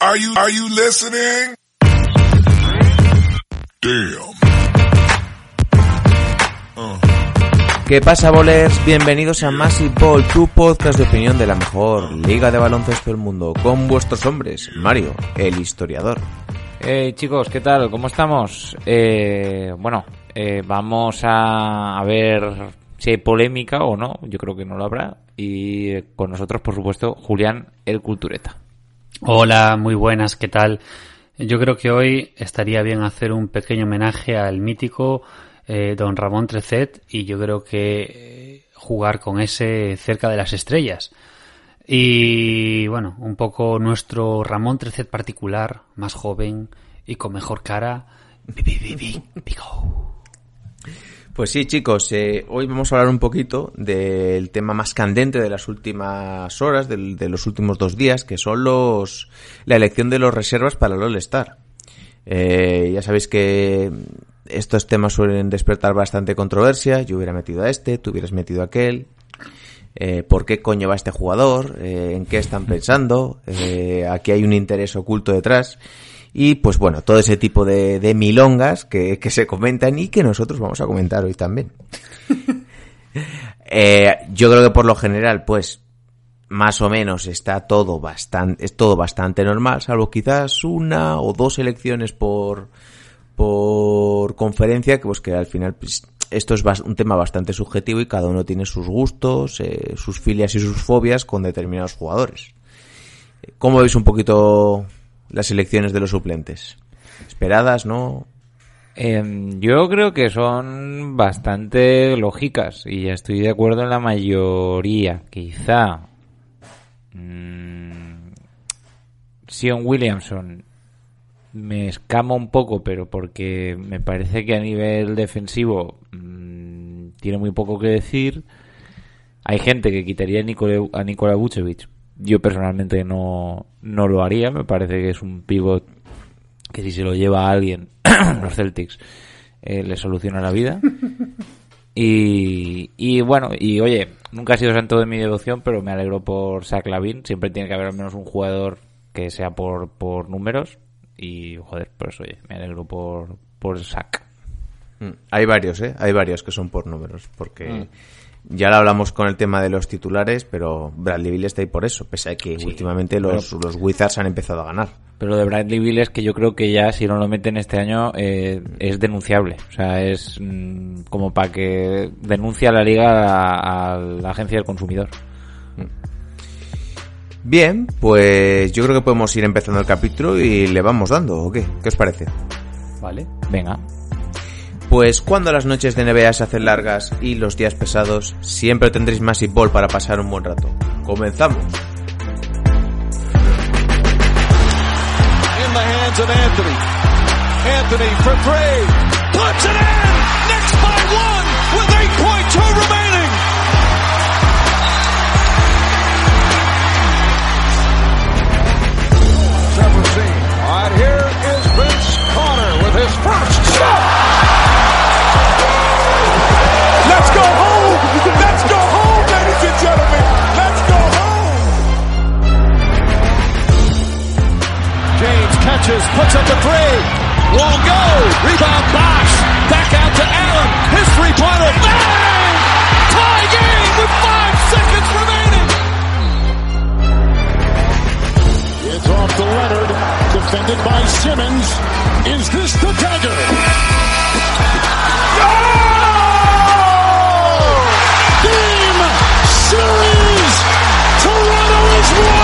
Are you, are you listening? Damn. Uh. ¿Qué pasa, bolers? Bienvenidos a Massive Ball, tu podcast de opinión de la mejor liga de baloncesto del mundo, con vuestros hombres, Mario, el historiador. Eh, chicos, ¿qué tal? ¿Cómo estamos? Eh, bueno, eh, vamos a, a ver si hay polémica o no, yo creo que no lo habrá, y con nosotros, por supuesto, Julián, el Cultureta. Hola, muy buenas, ¿qué tal? Yo creo que hoy estaría bien hacer un pequeño homenaje al mítico eh, don Ramón Trecet y yo creo que eh, jugar con ese cerca de las estrellas. Y bueno, un poco nuestro Ramón Trecet particular, más joven y con mejor cara. Pues sí, chicos, eh, hoy vamos a hablar un poquito del tema más candente de las últimas horas, del, de los últimos dos días, que son los la elección de los reservas para el All-Star. Eh, ya sabéis que estos temas suelen despertar bastante controversia. Yo hubiera metido a este, tú hubieras metido a aquel. Eh, ¿Por qué coño va este jugador? Eh, ¿En qué están pensando? Eh, aquí hay un interés oculto detrás. Y pues bueno, todo ese tipo de, milongas que, que, se comentan y que nosotros vamos a comentar hoy también. Eh, yo creo que por lo general, pues, más o menos está todo bastante, es todo bastante normal, salvo quizás una o dos elecciones por, por conferencia, que pues que al final pues, esto es un tema bastante subjetivo y cada uno tiene sus gustos, eh, sus filias y sus fobias con determinados jugadores. ¿Cómo veis un poquito las elecciones de los suplentes? ¿Esperadas, no? Eh, yo creo que son bastante lógicas y estoy de acuerdo en la mayoría. Quizá mmm, Williamson me escama un poco, pero porque me parece que a nivel defensivo mmm, tiene muy poco que decir. Hay gente que quitaría a Nikola, a Vucevic. Yo personalmente no, no lo haría. Me parece que es un pivot que si se lo lleva a alguien, los Celtics, eh, le soluciona la vida. Y, y bueno, y oye, nunca ha sido santo de mi devoción, pero me alegro por Zach Lavin. Siempre tiene que haber al menos un jugador que sea por, por números. Y joder, pues oye, me alegro por, por Zach. Mm. Hay varios, ¿eh? Hay varios que son por números, porque mm. Ya lo hablamos con el tema de los titulares, pero Bradley Bill está ahí por eso, pese a que sí, últimamente los, pero, los Wizards han empezado a ganar. Pero de Bradley Bill es que yo creo que ya si no lo meten este año eh, es denunciable, o sea, es mmm, como para que denuncie a la liga a, a la agencia del consumidor. Bien, pues yo creo que podemos ir empezando el capítulo y le vamos dando, ¿o qué? ¿Qué os parece? Vale, venga. Pues cuando las noches de NBA se hacen largas y los días pesados, siempre tendréis Massive Ball para pasar un buen rato. ¡Comenzamos! In the hands of Anthony. Anthony for three. Puts it in! Knicks by one with 8.2 remaining! Seventeen. All right, here is Vince Carter with his first shot! James catches, puts up a three. Won't go. Rebound box. Back out to Allen. His three-pointer. Bang! Tie game with five seconds remaining. It's off to Leonard. Defended by Simmons. Is this the dagger? Game series. Toronto is won.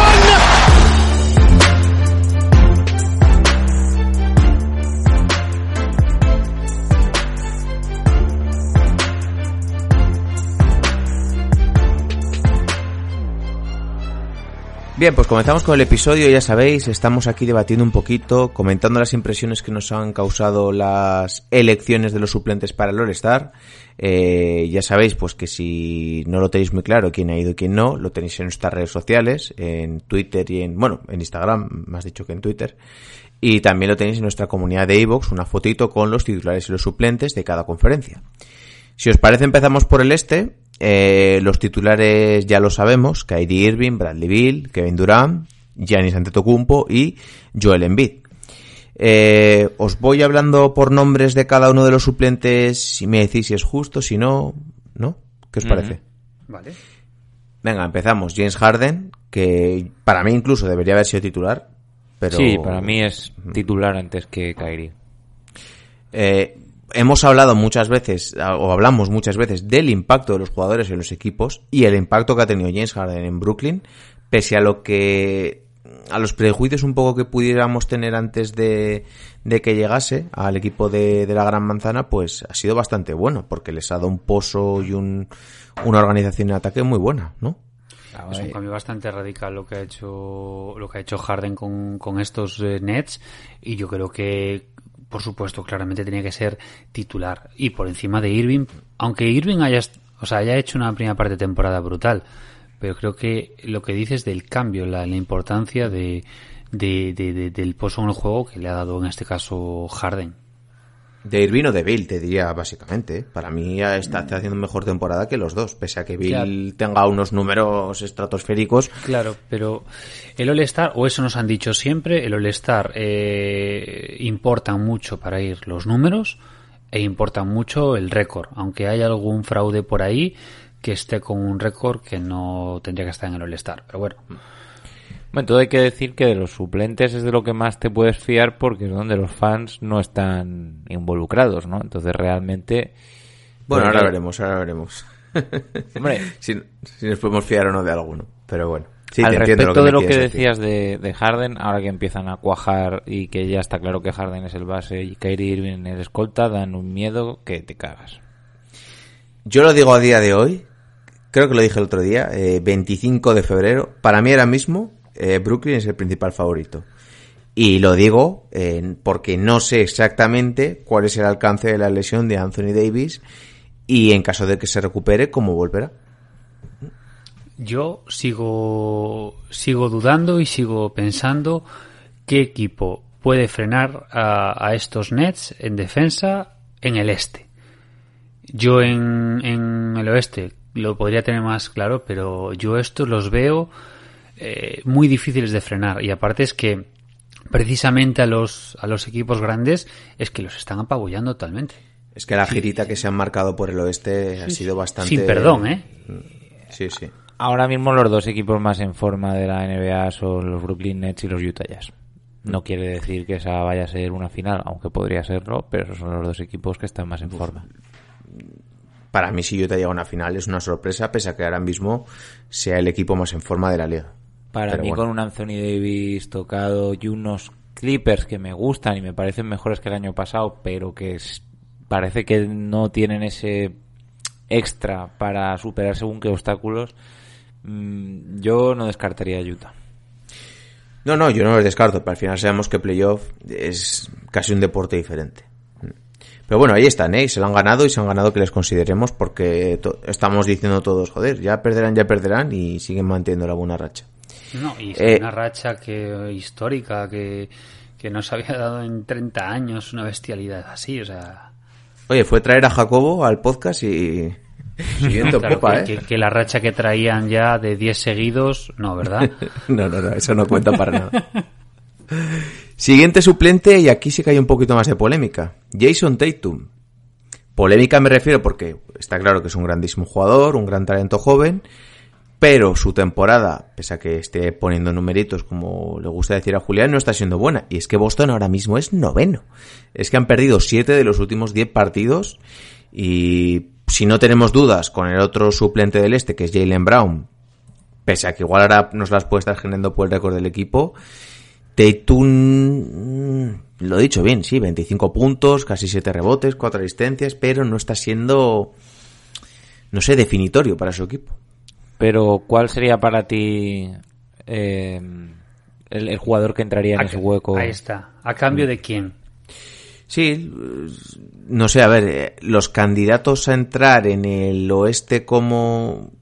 Bien, pues comenzamos con el episodio, ya sabéis, estamos aquí debatiendo un poquito, comentando las impresiones que nos han causado las elecciones de los suplentes para el All-Star. Eh, ya sabéis, pues que si no lo tenéis muy claro quién ha ido y quién no, lo tenéis en nuestras redes sociales, en Twitter y en, bueno, en Instagram, más dicho que en Twitter. Y también lo tenéis en nuestra comunidad de iVoox, una fotito con los titulares y los suplentes de cada conferencia. Si os parece, empezamos por el este. Eh, los titulares ya lo sabemos, Kyrie Irving, Bradley Bill, Kevin Durant, Giannis Antetokounmpo y Joel Embiid. Eh, os voy hablando por nombres de cada uno de los suplentes si me decís si es justo, si no, ¿no? ¿Qué os parece? Vale. Venga, empezamos. James Harden, que para mí incluso debería haber sido titular, pero... Sí, para mí es titular antes que Kyrie. Eh, hemos hablado muchas veces, o hablamos muchas veces, del impacto de los jugadores en los equipos y el impacto que ha tenido James Harden en Brooklyn, pese a lo que a los prejuicios un poco que pudiéramos tener antes de, de que llegase al equipo de, de, la Gran Manzana, pues ha sido bastante bueno, porque les ha dado un pozo y un, una organización de ataque muy buena, ¿no? Es un cambio bastante radical lo que ha hecho lo que ha hecho Harden con, con estos eh, Nets y yo creo que por supuesto claramente tenía que ser titular y por encima de Irving, aunque Irving haya o sea, haya hecho una primera parte de temporada brutal, pero creo que lo que dices del cambio, la, importancia de, de, de, de, del pozo en el juego que le ha dado en este caso Harden. De Irving o de Bill, te diría básicamente. Para mí está, está haciendo mejor temporada que los dos, pese a que Bill claro. tenga unos números estratosféricos. Claro, pero el All-Star, o eso nos han dicho siempre, el All-Star eh, importa mucho para ir los números e importa mucho el récord. Aunque haya algún fraude por ahí que esté con un récord que no tendría que estar en el All-Star. Pero bueno. Bueno, todo hay que decir que de los suplentes es de lo que más te puedes fiar porque es donde los fans no están involucrados, ¿no? Entonces realmente... Bueno, ahora veremos, ahora veremos. Hombre, si, si, nos podemos fiar o no de alguno, pero bueno. Sí, al respecto lo de lo que decías de, de, Harden, ahora que empiezan a cuajar y que ya está claro que Harden es el base y Kyrie Irving es escolta, dan un miedo que te cagas. Yo lo digo a día de hoy, creo que lo dije el otro día, eh, 25 de febrero, para mí ahora mismo eh, Brooklyn es el principal favorito. Y lo digo eh, porque no sé exactamente cuál es el alcance de la lesión de Anthony Davis y en caso de que se recupere, cómo volverá. Yo sigo, sigo dudando y sigo pensando qué equipo puede frenar a, estos Nets en defensa en el este. Yo en, en el oeste lo podría tener más claro, pero yo estos los veo eh, muy difíciles de frenar. Y aparte es que precisamente a los, a los equipos grandes es que los están apabullando totalmente. Es que la girita que se han marcado por el oeste ha sido bastante... Sin perdón, ¿eh? Sí, sí. Ahora mismo los dos equipos más en forma de la NBA son los Brooklyn Nets y los Utah Jazz. No quiere decir que esa vaya a ser una final, aunque podría serlo, pero esos son los dos equipos que están más en forma. Para mí, si Utah llega a una final, es una sorpresa, pese a que ahora mismo sea el equipo más en forma de la liga. Para Pero mí bueno. con un Anthony Davis tocado y unos Clippers que me gustan y me parecen mejores que el año pasado, pero que es, parece que no tienen ese extra para superar según qué obstáculos, mmm, yo no descartaría a Utah. No, no, yo no los descarto, pero al final sabemos que playoff es casi un deporte diferente. Pero bueno, ahí están, ¿eh? Se lo han ganado y se han ganado que les consideremos porque estamos diciendo todos, joder, ya perderán, ya perderán y siguen manteniendo la buena racha. No, y eh, una racha que histórica que, que no se había dado en 30 años, una bestialidad así, o sea... Oye, fue traer a Jacobo al podcast y... Siguiente claro, popa, que, ¿eh? que, que, la racha que traían ya de 10 seguidos, no, ¿verdad? no, no, no, eso no cuenta para nada. Siguiente suplente, y aquí sí que hay un poquito más de polémica. Jason Tatum. Polémica me refiero porque está claro que es un grandísimo jugador, un gran talento joven, pero su temporada, pese a que esté poniendo numeritos como le gusta decir a Julián, no está siendo buena. Y es que Boston ahora mismo es noveno. Es que han perdido siete de los últimos diez partidos y si no tenemos dudas con el otro suplente del este, que es Jalen Brown, pese a que igual ahora nos las puede estar generando por el récord del equipo, Tatum, lo he dicho bien, sí, 25 puntos, casi 7 rebotes, 4 asistencias, pero no está siendo, no sé, definitorio para su equipo. Pero, ¿cuál sería para ti eh, el, el jugador que entraría en A- ese hueco. Ahí está. ¿A cambio de quién? Sí, no sé, a ver, eh, los candidatos a entrar en el oeste como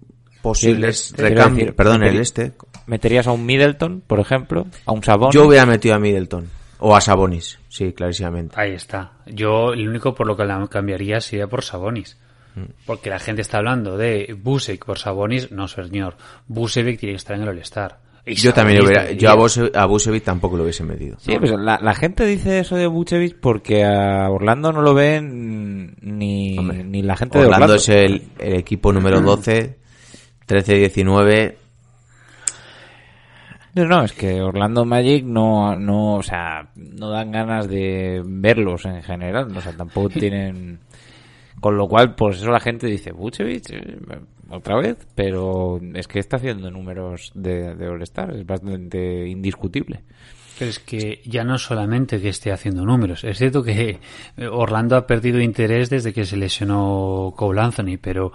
posibles Sí, recambios, decir, perdón, el este, ¿Meterías a un Middleton, por ejemplo? ¿A un Sabonis? yo hubiera metido a Middleton o a Sabonis, sí, clarísimamente. Ahí está. Yo, el único por lo que la cambiaría sería por Sabonis. Mm. Porque la gente está hablando de Busek por Sabonis. No, señor. Busevich tiene que estar en el All-Star. Yo también hubiera, yo a, debería. Buse- a Busevic tampoco lo hubiese metido. Sí, pues la, la gente dice eso de Vucevic porque a Orlando no lo ven ni, Hombre, ni la gente Orlando, de Orlando. es el, el equipo número 12, 13-19. No, no, es que Orlando Magic no, no, o sea, no dan ganas de verlos en general, o sea, tampoco tienen... Con lo cual, pues eso la gente dice, Vucevic, eh, otra vez, pero es que está haciendo números de, de All-Star, es bastante indiscutible. Pero es que ya no solamente que esté haciendo números. Es cierto que eh, Orlando ha perdido interés desde que se lesionó Cole Anthony, pero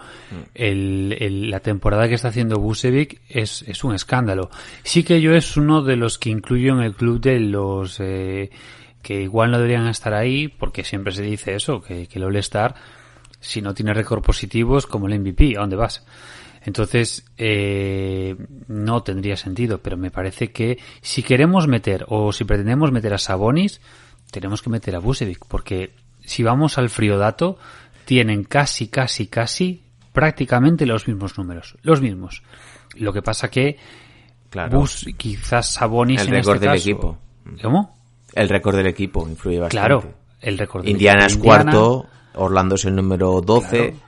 el- el- la temporada que está haciendo Busevic es, es un escándalo. Sí que yo es uno de los que incluyo en el club de los eh, que igual no deberían estar ahí, porque siempre se dice eso, que, que el All-Star, si no tiene récord positivo, es como el MVP, ¿a dónde vas? Entonces, eh, no tendría sentido, pero me parece que si queremos meter o si pretendemos meter a Sabonis, tenemos que meter a Busevic, porque si vamos al frío dato, tienen casi, casi, casi prácticamente los mismos números, los mismos. Lo que pasa que Claro. Bus, quizás Sabonis El en récord este del caso- equipo. ¿Cómo? El récord del equipo influye bastante. Claro, el récord del Indiana equipo es Indiana, cuarto, Orlando es el número 12. Claro.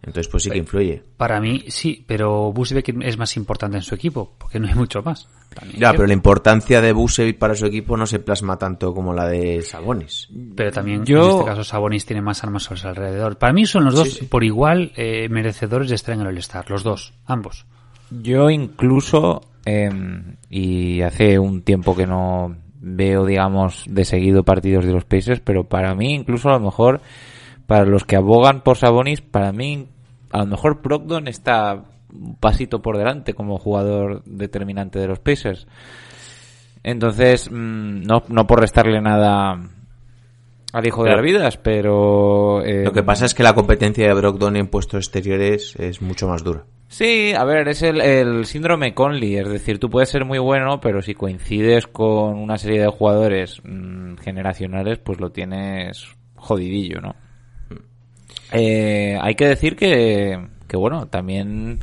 Entonces, pues sí que influye. Para mí sí, pero Busevic es más importante en su equipo, porque no hay mucho más. También Ya, pero la importancia de Busevic para su equipo no se plasma tanto como la de Sabonis. Pero también Yo- en este caso Sabonis tiene más armas a su alrededor. Para mí son los dos por igual eh, merecedores de estar en el All-Star, los dos, ambos. Yo incluso, eh, y hace un tiempo que no veo, digamos, de seguido partidos de los Pacers, pero para mí, incluso a lo mejor, para los que abogan por Sabonis, para mí, a lo mejor Brogdon está un pasito por delante como jugador determinante de los Pacers. Entonces, mm, no, no por restarle nada al hijo de Pero- Arvidas, pero... eh, Lo que pasa es que la competencia de Brogdon en puestos exteriores es mucho más dura. Sí, a ver, es el, el síndrome Conley, es decir, tú puedes ser muy bueno, pero si coincides con una serie de jugadores mm, generacionales, pues lo tienes jodidillo, ¿no? Eh, hay que decir que, que bueno, también,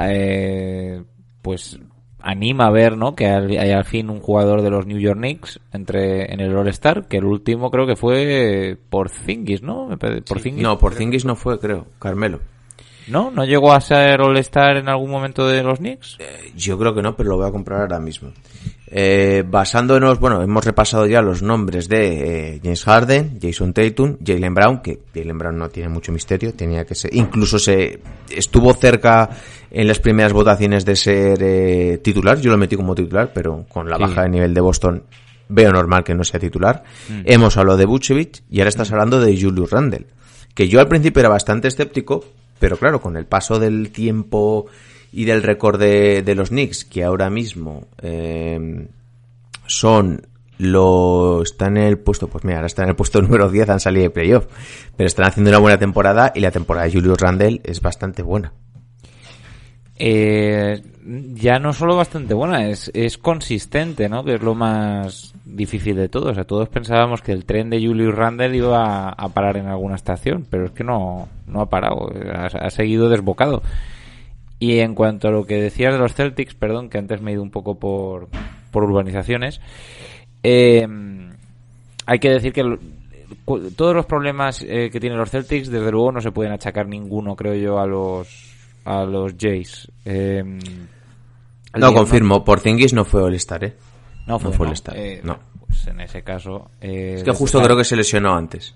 eh, pues anima a ver, ¿no? Que hay, al fin un jugador de los New York Knicks entre en el All-Star, que el último creo que fue por Zingis, ¿no? Por Porzingis. No, por Zingis no fue, creo. Carmelo. ¿No? ¿No llegó a ser All-Star en algún momento de los Knicks? Eh, Yo creo que no, pero lo voy a comprar ahora mismo. Eh, basándonos, bueno, hemos repasado ya los nombres de eh, James Harden, Jason Tatum, Jalen Brown, que Jalen Brown no tiene mucho misterio, tenía que ser, incluso se estuvo cerca en las primeras votaciones de ser eh, titular, yo lo metí como titular, pero con la Sí. baja de nivel de Boston veo normal que no sea titular. Hemos hablado de Vucevic y ahora estás hablando de Julius Randle, que yo al principio era bastante escéptico, pero claro, con el paso del tiempo y del récord de, los Knicks, que ahora mismo eh, son lo están en el puesto, pues mira, ahora están en el puesto número 10, han salido de playoff, pero están haciendo una buena temporada y la temporada de Julius Randle es bastante buena. Eh, ya no solo bastante buena, es, es consistente, ¿no? Que es lo más difícil de todo. O sea, todos pensábamos que el tren de Julius Randle iba a, parar en alguna estación, pero es que no, no ha parado, ha, ha seguido desbocado. Y en cuanto a lo que decías de los Celtics, perdón, que antes me he ido un poco por, por urbanizaciones, eh, hay que decir que todos los problemas eh, que tienen los Celtics, desde luego no se pueden achacar ninguno, creo yo, a los a los Jays. Eh, el No, confirmo, Porzingis no fue All-Star, ¿eh? No fue, No fue no. All-Star, Eh, no. Pues en ese caso. eh, Es que justo creo que se lesionó antes.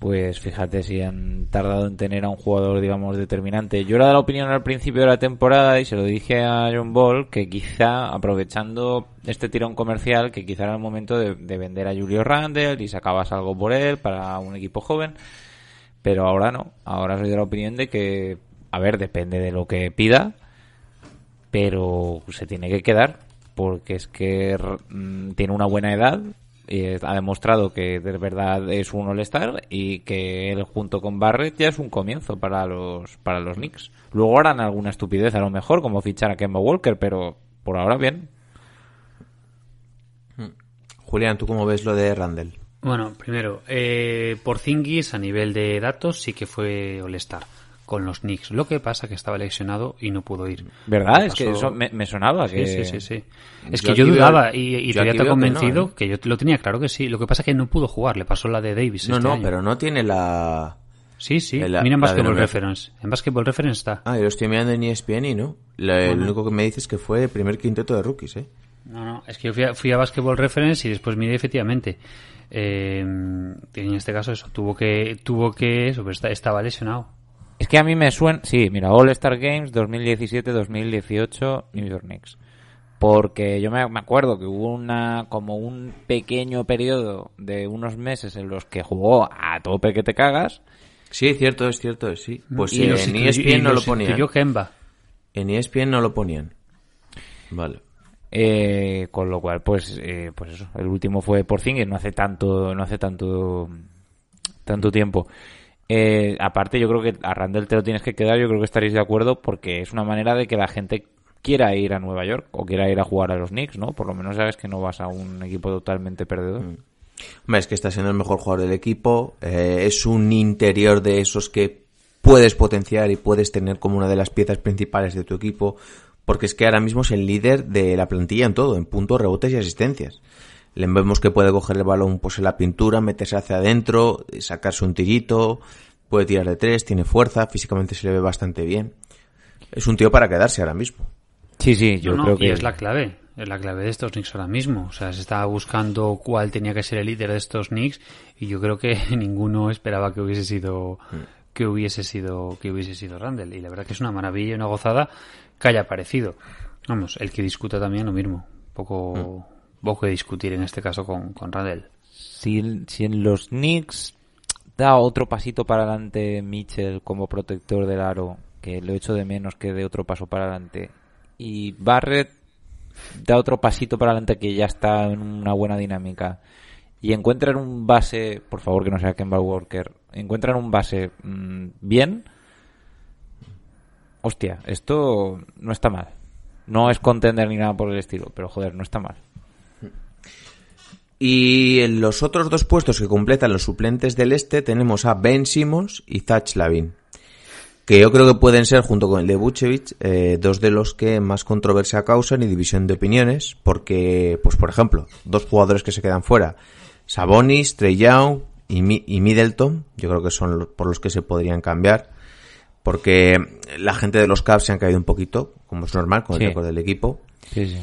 Pues fíjate si han tardado en tener a un jugador, digamos, determinante. Yo era de la opinión al principio de la temporada y se lo dije a John Ball que quizá, aprovechando este tirón comercial, que quizá era el momento de, de vender a Julio Randle y sacabas algo por él para un equipo joven. Pero ahora no. Ahora soy de la opinión de que, a ver, depende de lo que pida. pero se tiene que quedar porque es que mm, tiene una buena edad y ha demostrado que de verdad es un All-Star y que él junto con Barrett ya es un comienzo para los para los Knicks. Luego harán alguna estupidez a lo mejor como fichar a Kemba Walker, pero por ahora bien. Julián, ¿tú cómo ves lo de Randall? Bueno, primero, eh, Porzingis a nivel de datos sí que fue All-Star con los Knicks. Lo que pasa que estaba lesionado y no pudo ir. ¿Verdad? Es que eso me, me sonaba. Sí, que... sí, sí, sí. Es Yo que yo veo- dudaba y, y yo todavía te que no, convencido ¿eh? que yo lo tenía claro que sí. Lo que pasa es que no pudo jugar, le pasó la de Davis. No, este no, año. pero no tiene la... Sí, sí. la- Mira en Basketball. Reference. En Basketball Reference está. Ah, yo lo estoy mirando en ESPN y no. El único que me dices que fue el primer quinteto de rookies, ¿eh? No, no, es que yo fui a, fui a Basketball Reference y después miré efectivamente. Eh, en este caso eso, tuvo que, tuvo que, eso, pero está- estaba lesionado. Es que a mí me suena... Sí, mira, All-Star Games 2017-2018 New York Knicks. Porque yo me, me acuerdo que hubo una como un pequeño periodo de unos meses en los que jugó a tope que te cagas. Sí, cierto, es cierto, es sí. Pues Y los en ESPN y no lo ponían. En ESPN no lo ponían. Vale. Eh, con lo cual, pues, eh, pues eso. El último fue por fin, no hace tanto, no hace tanto, tanto tiempo. Eh, aparte, yo creo que a Randall te lo tienes que quedar. Yo creo que estaréis de acuerdo porque es una manera de que la gente quiera ir a Nueva York o quiera ir a jugar a los Knicks, ¿no? Por lo menos sabes que no vas a un equipo totalmente perdedor. Hombre, es que está siendo el mejor jugador del equipo. eh, es un interior de esos que puedes potenciar y puedes tener como una de las piezas principales de tu equipo. Porque es que ahora mismo es el líder de la plantilla en todo, en puntos, rebotes y asistencias. Le vemos que puede coger el balón pues en la pintura, meterse hacia adentro, sacarse un tirito, puede tirar de tres, tiene fuerza, físicamente se le ve bastante bien. Es un tío para quedarse ahora mismo. Sí, sí, yo No, no, creo y que es la clave, es la clave de estos Knicks ahora mismo. O sea, se estaba buscando cuál tenía que ser el líder de estos Knicks y yo creo que ninguno esperaba que hubiese sido que hubiese sido que hubiese sido Randall y la verdad que es una maravilla y una gozada que haya aparecido. Vamos, el que discuta también lo mismo, poco poco que discutir en este caso con, con Randall. si, en los Knicks da otro pasito para adelante Mitchell como protector del aro, que lo echo de menos que de otro paso para adelante, y Barrett da otro pasito para adelante que ya está en una buena dinámica, y encuentran un base, por favor que no sea Kemba Walker, encuentran un base mm, bien, hostia, esto no está mal. No es contender ni nada por el estilo, pero joder, no está mal. Y en los otros dos puestos que completan los suplentes del este tenemos a Ben Simmons y Zach Lavin. Que yo creo que pueden ser, junto con el de Vucevic, eh, dos de los que más controversia causan y división de opiniones. Porque, pues por ejemplo, dos jugadores que se quedan fuera. Sabonis, Trey Young y, Mi- y Middleton. Yo creo que son los- por los que se podrían cambiar. Porque la gente de los Cavs se han caído un poquito, como es normal, con el Sí. récord del equipo. Sí, sí.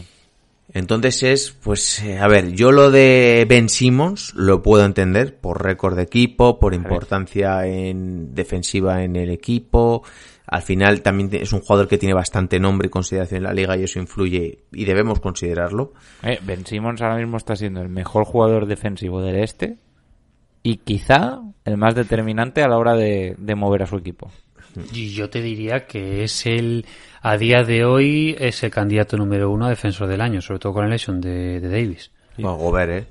Entonces es, pues, eh, a ver, yo lo de Ben Simmons lo puedo entender por récord de equipo, por importancia en defensiva en el equipo. Al final también es un jugador que tiene bastante nombre y consideración en la liga y eso influye y debemos considerarlo. Eh, ben Simmons ahora mismo está siendo el mejor jugador defensivo del este y quizá el más determinante a la hora de, de mover a su equipo. Y yo te diría que es el, a día de hoy, es el candidato número uno a defensor del año, sobre todo con la lesión de, de Davis. Bueno, Gobert, eh.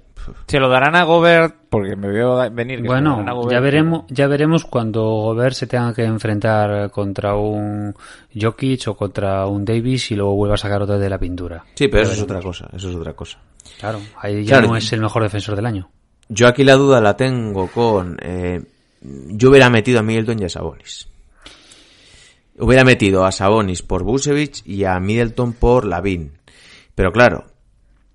Se lo darán a Gobert porque me veo venir. Que se lo Bueno, darán a Gobert. ya veremos, ya veremos cuando Gobert se tenga que enfrentar contra un Jokic o contra un Davis y luego vuelva a sacar otra de la pintura. Sí, pero Ya eso es otra cosa, eso es otra cosa. Claro, ahí ya Claro, no es el mejor defensor del año. Yo aquí la duda la tengo con, eh, yo hubiera metido a Middleton y a Sabonis. Hubiera metido a Sabonis por Busevich y a Middleton por Lavin. Pero claro,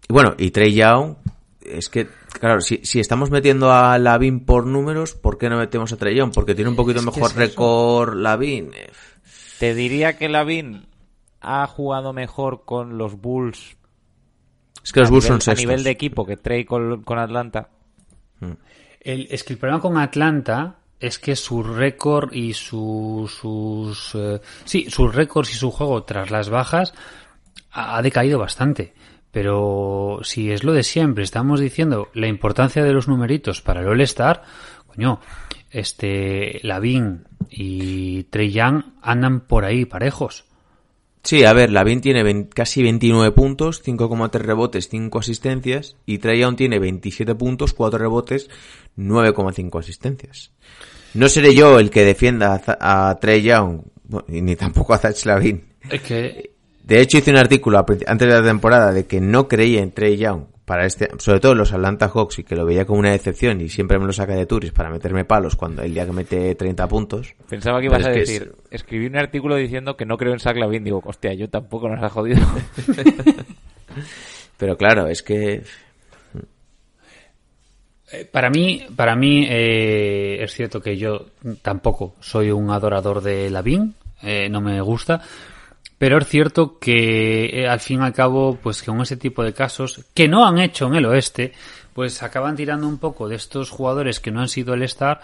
y bueno, y Trey Young, es que, claro, si, si estamos metiendo a Lavin por números, ¿por qué no metemos a Trey Young? Porque tiene un poquito mejor récord Lavin. Eh, Te diría que Lavin ha jugado mejor con los Bulls Es que los a, Bulls nivel, son a sextos. nivel de equipo que Trey con, con Atlanta. El, es que el problema con Atlanta es que su récord y su, sus eh, sí y su juego tras las bajas ha, decaído bastante pero si es lo de siempre estamos diciendo la importancia de los numeritos para el All Star coño este Lavin y Trey Young andan por ahí parejos Sí, a ver, Lavin tiene 20 casi 29 puntos, 5,3 rebotes, 5 asistencias, y Trey Young tiene 27 puntos, 4 rebotes, 9,5 asistencias. No seré yo el que defienda a, a Trey Young, ni tampoco a Zach Lavin. Es que De hecho, hice un artículo antes de la temporada de que no creía en Trey Young para este, sobre todo en los Atlanta Hawks y que lo veía como una decepción y siempre me lo saca de turis para meterme palos cuando el día que mete 30 puntos. Pensaba que ibas a es- decir, escribí un artículo diciendo que no creo en Zach Lavin. Digo, hostia, yo tampoco nos ha jodido. Pero claro, es que Para mí, para mí eh, es cierto que yo tampoco soy un adorador de Lavín, eh, no me gusta, pero es cierto que eh, al fin y al cabo, pues con ese tipo de casos que no han hecho en el oeste, pues acaban tirando un poco de estos jugadores que no han sido el Star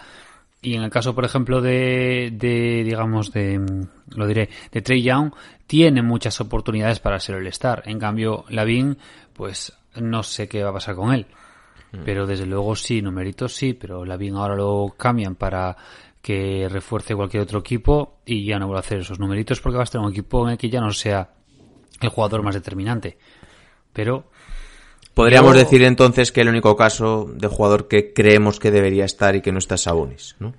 y en el caso, por ejemplo, de, de digamos, de, mm, lo diré, de Trey Young, tiene muchas oportunidades para ser el Star. En cambio, Lavin, pues no sé qué va a pasar con él. Pero desde luego sí, numeritos sí, pero Lavin ahora lo cambian para que refuerce cualquier otro equipo y ya no vuelve a hacer esos numeritos porque va a estar un equipo en el que ya no sea el jugador más determinante. Pero podríamos Yo- decir entonces que el único caso de jugador que creemos que debería estar y que no está es Sabonis, ¿no?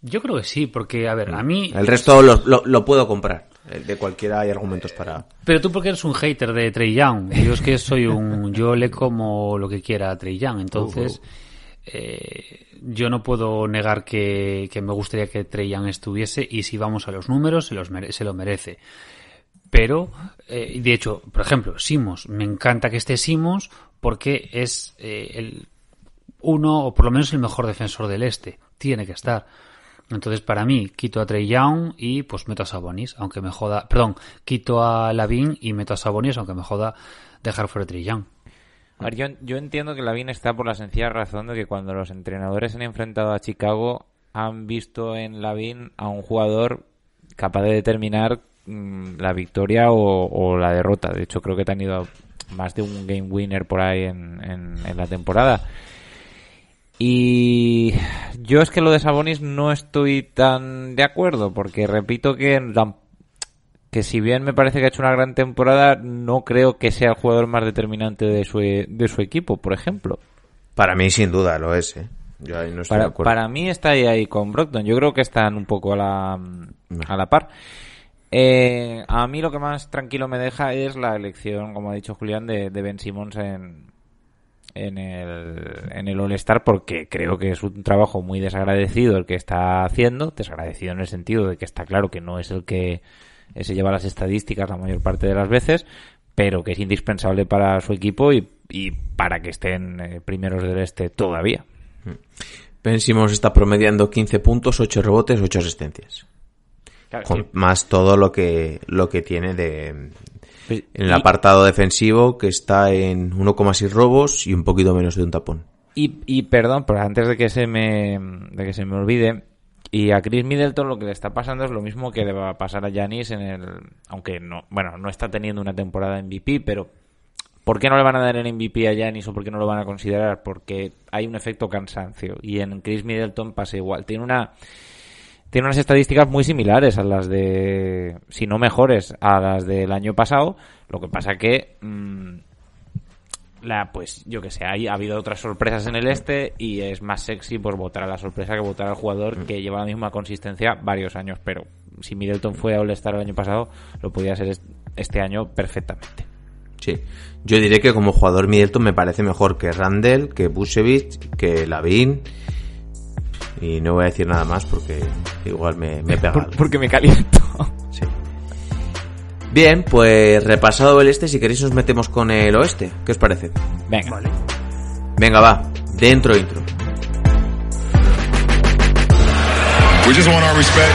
yo creo que sí, porque, a ver, a mí... El resto lo, lo- lo puedo comprar. El De cualquiera hay argumentos para... Pero tú porque eres un hater de Trey Young. Yo es que soy un... Yo le como lo que quiera a Trey Young. Entonces, eh, yo no puedo negar que, que me gustaría que Trey Young estuviese y si vamos a los números, se, los mere- se lo merece. Pero, eh, y de hecho, por ejemplo, Simos. Me encanta que esté Simos porque es eh, el uno o por lo menos el mejor defensor del este. Tiene que estar. Entonces, para mí, quito a Trey Young y pues meto a Sabonis, aunque me joda. Perdón, quito a Lavin y meto a Sabonis, aunque me joda dejar fuera Trey Young. A ver, yo, yo entiendo que Lavin está por la sencilla razón de que cuando los entrenadores han enfrentado a Chicago han visto en Lavin a un jugador capaz de determinar mm, la victoria o, la derrota. De hecho, creo que te han ido más de un game winner por ahí en- en la temporada. Y yo es que lo de Sabonis no estoy tan de acuerdo, porque repito que que si bien me parece que ha hecho una gran temporada, no creo que sea el jugador más determinante de su, de su equipo, por ejemplo. Para mí sin duda lo es, ¿eh? Yo ahí no estoy de Para, acuerdo. para mí está ahí, ahí con Brockton. Yo creo que están un poco a la, a la par. Eh, a mí lo que más tranquilo me deja es la elección, como ha dicho Julián, de, de Ben Simmons en, en el, en el All-Star porque creo que es un trabajo muy desagradecido el que está haciendo. Desagradecido en el sentido de que está claro que no es el que eh, se lleva las estadísticas la mayor parte de las veces, pero que es indispensable para su equipo y, y para que estén eh, primeros del este todavía. Ben Simmons está promediando 15 puntos, 8 rebotes, 8 asistencias. Con- más todo lo que lo que tiene de en el apartado defensivo que está en 1,6 robos y un poquito menos de un tapón. Y, y perdón, pero antes de que se me de que se me olvide, y a Chris Middleton lo que le está pasando es lo mismo que le va a pasar a Giannis en el aunque no, bueno, no está teniendo una temporada MVP, pero ¿por qué no le van a dar el MVP a Giannis o por qué no lo van a considerar? Porque hay un efecto cansancio y en Chris Middleton pasa igual. Tiene una tiene unas estadísticas muy similares a las de, si no mejores, a las del año pasado. Lo que pasa que, mm, la, pues, yo que sé, hay, ha habido otras sorpresas en el este y es más sexy pues votar a la sorpresa que votar al jugador que lleva la misma consistencia varios años. Pero si Middleton fue a All-Star el año pasado, lo podía ser est- este año perfectamente. Sí. Yo diré que como jugador Middleton me parece mejor que Randall, que Busevich, que Lavin. Y no voy a decir nada más porque igual me, me pega. algo. porque me caliento. Sí. Bien, pues repasado el este, si queréis nos metemos con el oeste. ¿Qué os parece? Venga. Venga, va. Dentro intro. We just want our respect.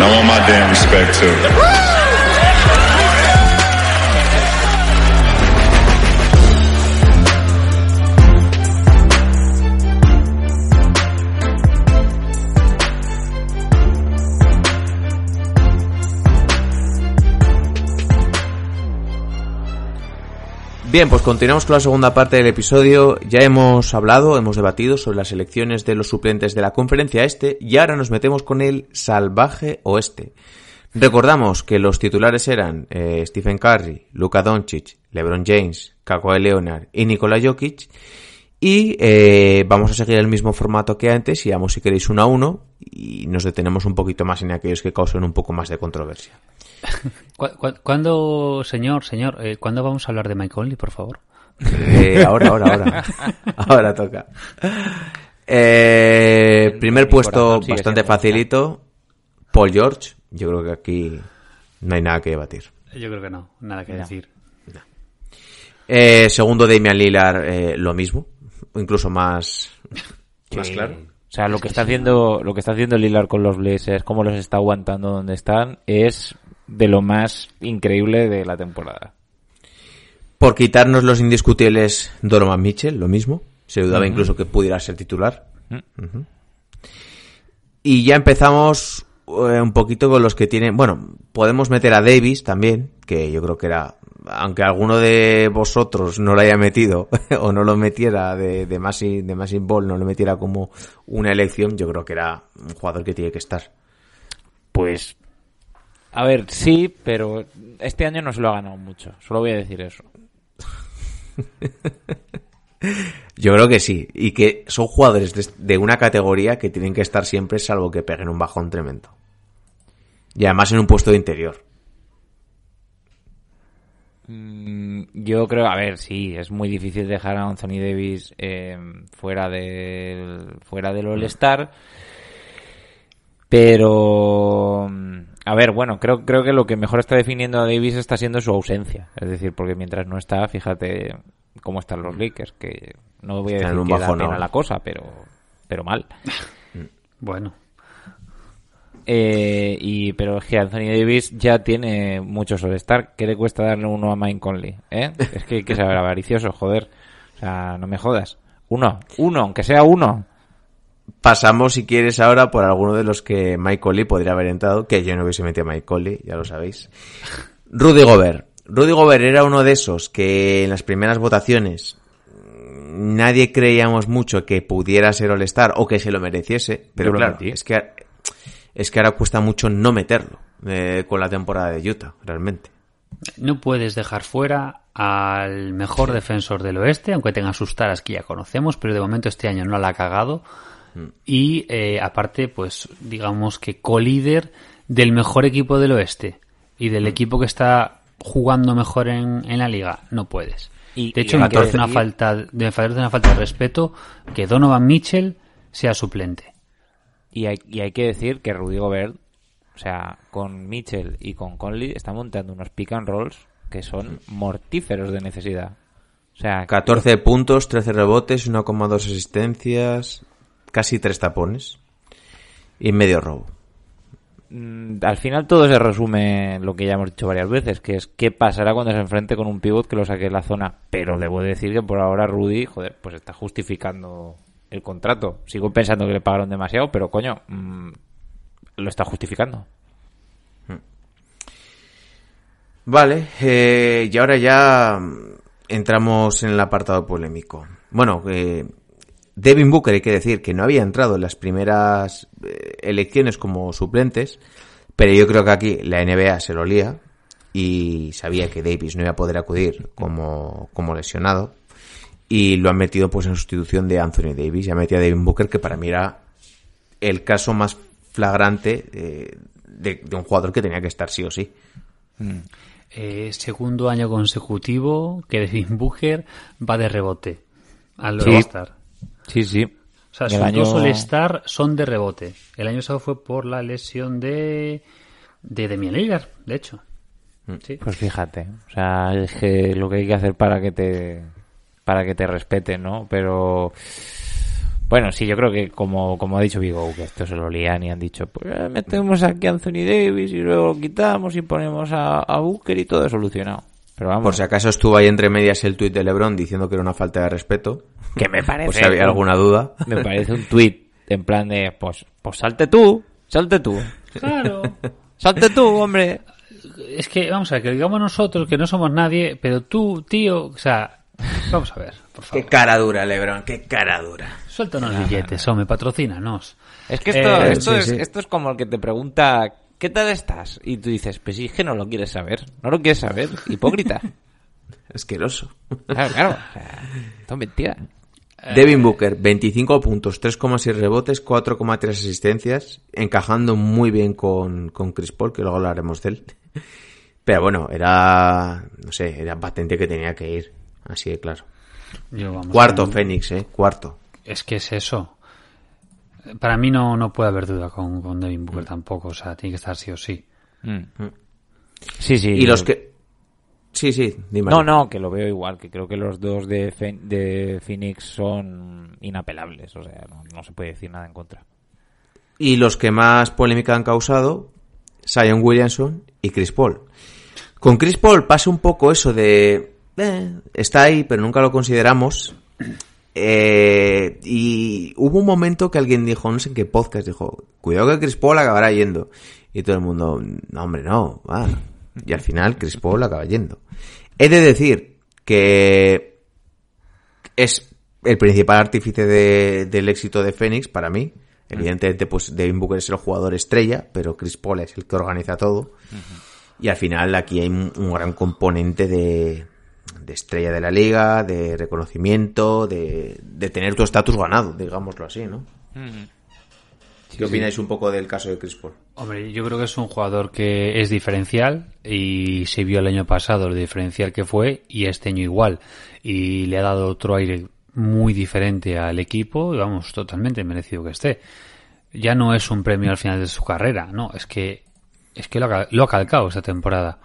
And I want my damn respect too. Bien, pues continuamos con la segunda parte del episodio. Ya hemos hablado, hemos debatido sobre las elecciones de los suplentes de la conferencia este y ahora nos metemos con el salvaje oeste. Recordamos que los titulares eran eh, Stephen Curry, Luka Doncic, LeBron James, Kawhi Leonard y Nikola Jokic. Y eh, vamos a seguir el mismo formato que antes y vamos si queréis uno a uno y nos detenemos un poquito más en aquellos que causen un poco más de controversia. ¿Cu- cu- ¿Cuándo, señor, señor, eh, cuándo vamos a hablar de Mike Conley, por favor? Eh, ahora, ahora, ahora. Ahora toca. Eh, primer puesto bastante facilito. Paul George. Yo creo que aquí no hay nada que debatir. Yo creo que no, nada que decir. Eh, segundo, Damian Lillard, eh, lo mismo. Incluso más, más claro. O sea, lo que está haciendo, lo que está haciendo Lillard con los Blazers, cómo los está aguantando donde están, es de lo más increíble de la temporada. Por quitarnos los indiscutibles Donovan Mitchell, lo mismo. Se dudaba incluso que pudiera ser titular. Ujú. Y ya empezamos eh, un poquito con los que tienen... Bueno, podemos meter a Davis también, que yo creo que era... Aunque alguno de vosotros no lo haya metido o no lo metiera de, de Massive, de Massive Ball, no lo metiera como una elección, yo creo que era un jugador que tiene que estar. Pues, a ver, sí, pero este año no se lo ha ganado mucho. Solo voy a decir eso. Yo creo que sí. Y que son jugadores de, de una categoría que tienen que estar siempre salvo que peguen un bajón tremendo. Y además en un puesto de interior. Mm, Yo creo, a ver, sí, es muy difícil dejar a Anthony Davis eh, fuera del fuera del All Star, pero a ver, bueno, creo creo que lo que mejor está definiendo a Davis está siendo su ausencia, es decir, porque mientras no está, fíjate cómo están los Lakers, que no voy a decir un que da pena la cosa, pero pero mal. Bueno, Eh, y pero es que Anthony Davis ya tiene muchos All-Star. ¿Qué le cuesta darle uno a Mike Conley? ¿Eh? Es que hay que saber avaricioso, joder. O sea, no me jodas. Uno, uno, aunque sea uno. Pasamos, si quieres, ahora por alguno de los que Mike Conley podría haber entrado, que yo no hubiese metido a Mike Conley, ya lo sabéis. Rudy Gobert. Rudy Gobert era uno de esos que en las primeras votaciones nadie creíamos mucho que pudiera ser All-Star o que se lo mereciese, pero claro, metí. es que, es que ahora cuesta mucho no meterlo eh, con la temporada de Utah, realmente. no puedes dejar fuera al mejor defensor del oeste, aunque tenga sus taras que ya conocemos, pero de momento este año no la ha cagado. Y eh, aparte, pues digamos que colíder del mejor equipo del oeste y del equipo que está jugando mejor en, en la liga, no puedes. Y- de hecho, y me parece una falta, de, me parece una falta de respeto que Donovan Mitchell sea suplente. Y hay, y hay que decir que Rudy Gobert, o sea, con Mitchell y con Conley, está montando unos pick and rolls que son mortíferos de necesidad. O sea, 14 puntos, 13 rebotes, 1,2 asistencias, casi 3 tapones y medio robo. Mm, al final todo se resume en lo que ya hemos dicho varias veces, que es qué pasará cuando se enfrente con un pivot que lo saque de la zona. Pero debo decir que por ahora Rudy, joder, pues está justificando el contrato. Sigo pensando que le pagaron demasiado, pero coño, mm, lo está justificando. Vale, eh, y ahora ya mm, entramos en el apartado polémico. Bueno, eh, Devin Booker hay que decir que no había entrado en las primeras eh, elecciones como suplentes, pero yo creo que aquí la NBA se lo lía y sabía que Davis no iba a poder acudir como, como lesionado y lo han metido pues en sustitución de Anthony Davis y ha metido a Devin Booker que para mí era el caso más flagrante eh, de, de un jugador que tenía que estar sí o sí. Eh, segundo año consecutivo que Devin Booker va de rebote al Sí. All-Star. Sí, sí. O sea, sus año- dos All-Star son de rebote. El año pasado fue por la lesión de. de Demian Lillard, de hecho. Sí. Pues fíjate, o sea, es que lo que hay que hacer para que te para que te respeten, ¿no? Pero bueno, sí, yo creo que como, como ha dicho Vigo, que esto se lo lían y han dicho, pues eh, metemos aquí a Anthony Davis y luego lo quitamos y ponemos a, a Booker y todo solucionado. Pero vamos, Por si acaso estuvo ahí entre medias el tuit de LeBron diciendo que era una falta de respeto. Que me parece Por si había alguna duda. me parece un tuit en plan de, pues, pues salte tú, salte tú, Claro. salte tú, hombre. es que, vamos a ver, que digamos nosotros que no somos nadie, pero tú, tío, o sea, vamos a ver, por Qué favor. cara dura, LeBron, qué cara dura. Suéltanos billetes, hombre, patrocínanos. Es que esto, Eh, esto, sí, es, sí. esto es como el que te pregunta, ¿qué tal estás? Y tú dices, pues sí, es que no lo quieres saber. No lo quieres saber. Hipócrita. Asqueroso. Claro, claro. O sea, esto es mentira. Devin Booker, 25 puntos, 3,6 rebotes, 4,3 asistencias, encajando muy bien con, con Chris Paul, que luego hablaremos de él. Pero bueno, era, no sé, era patente que tenía que ir, así de claro. Yo, vamos, Cuarto, mm, Fénix, eh, cuarto. Es que es eso. Para mí no, no puede haber duda con, con Devin Booker tampoco, o sea, tiene que estar sí o sí. Sí, sí. Y los que... Sí, sí, dime. No, no, que lo veo igual, que creo que los dos de, Fe- de Phoenix son inapelables, o sea, no, no se puede decir nada en contra. Y los que más polémica han causado, Zion Williamson y Chris Paul. Con Chris Paul pasa un poco eso de... eh, está ahí, pero nunca lo consideramos. Eh, y hubo un momento que alguien dijo, no sé en qué podcast, dijo, cuidado que Chris Paul acabará yendo. Y todo el mundo, no hombre, no, va. Y al final Chris Paul acaba yendo. He de decir que es el principal artífice de- del éxito de Phoenix para mí. Evidentemente, pues Devin Booker es el jugador estrella, pero Chris Paul es el que organiza todo. Y al final aquí hay un, un gran componente de, de estrella de la liga, de reconocimiento, de, de tener tu estatus ganado, digámoslo así, ¿no? ¿Qué opináis un poco del caso de Chris Paul? Hombre, yo creo que es un jugador que es diferencial y se vio el año pasado lo diferencial que fue y este año igual. Y le ha dado otro aire muy diferente al equipo y vamos, totalmente merecido que esté. Ya no es un premio al final de su carrera, no, es que es que lo ha, lo ha calcado esta temporada.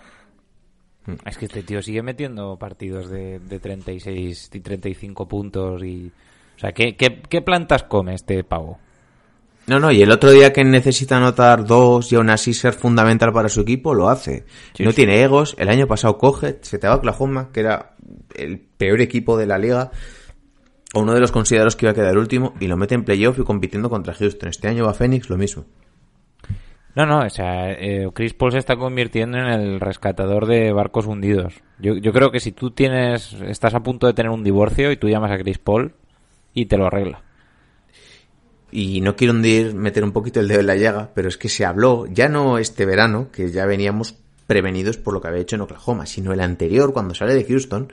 Es que este tío sigue metiendo partidos de, de 36 y 35 puntos y... O sea, ¿qué, qué, qué plantas come este pavo? No, no, y el otro día que necesita anotar dos y aún así ser fundamental para su equipo, lo hace. no tiene egos. El año pasado coge, se te va a Oklahoma, que era el peor equipo de la liga, o uno de los considerados que iba a quedar último, y lo mete en playoff y compitiendo contra Houston. Este año va Phoenix, lo mismo. No, no, o sea, eh, Chris Paul se está convirtiendo en el rescatador de barcos hundidos. Yo, yo creo que si tú tienes, estás a punto de tener un divorcio y tú llamas a Chris Paul y te lo arregla. Y no quiero hundir, meter un poquito el dedo en la llaga, pero es que se habló, ya no este verano, que ya veníamos prevenidos por lo que había hecho en Oklahoma, sino el anterior, cuando sale de Houston,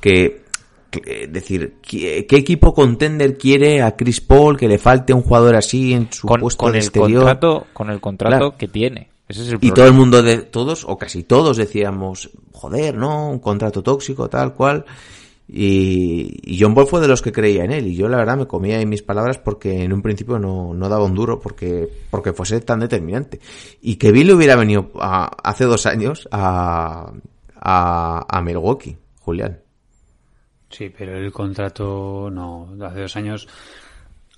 que, que- es decir, ¿qué, qué equipo contender quiere a Chris Paul que le falte un jugador así en su Con, puesto con de el exterior? contrato, con el contrato Claro. que tiene. Ese es el Y problema. todo el mundo de todos, o casi todos, decíamos, joder, ¿no? Un contrato tóxico, tal cual. Y, y John Ball fue de los que creía en él. Y yo, la verdad, me comía en mis palabras porque en un principio no, no daba un duro porque, porque fuese tan determinante. Y que Bill hubiera venido a- hace dos años a, a, a Milwaukee, Julián. Sí, pero el contrato no, hace dos años.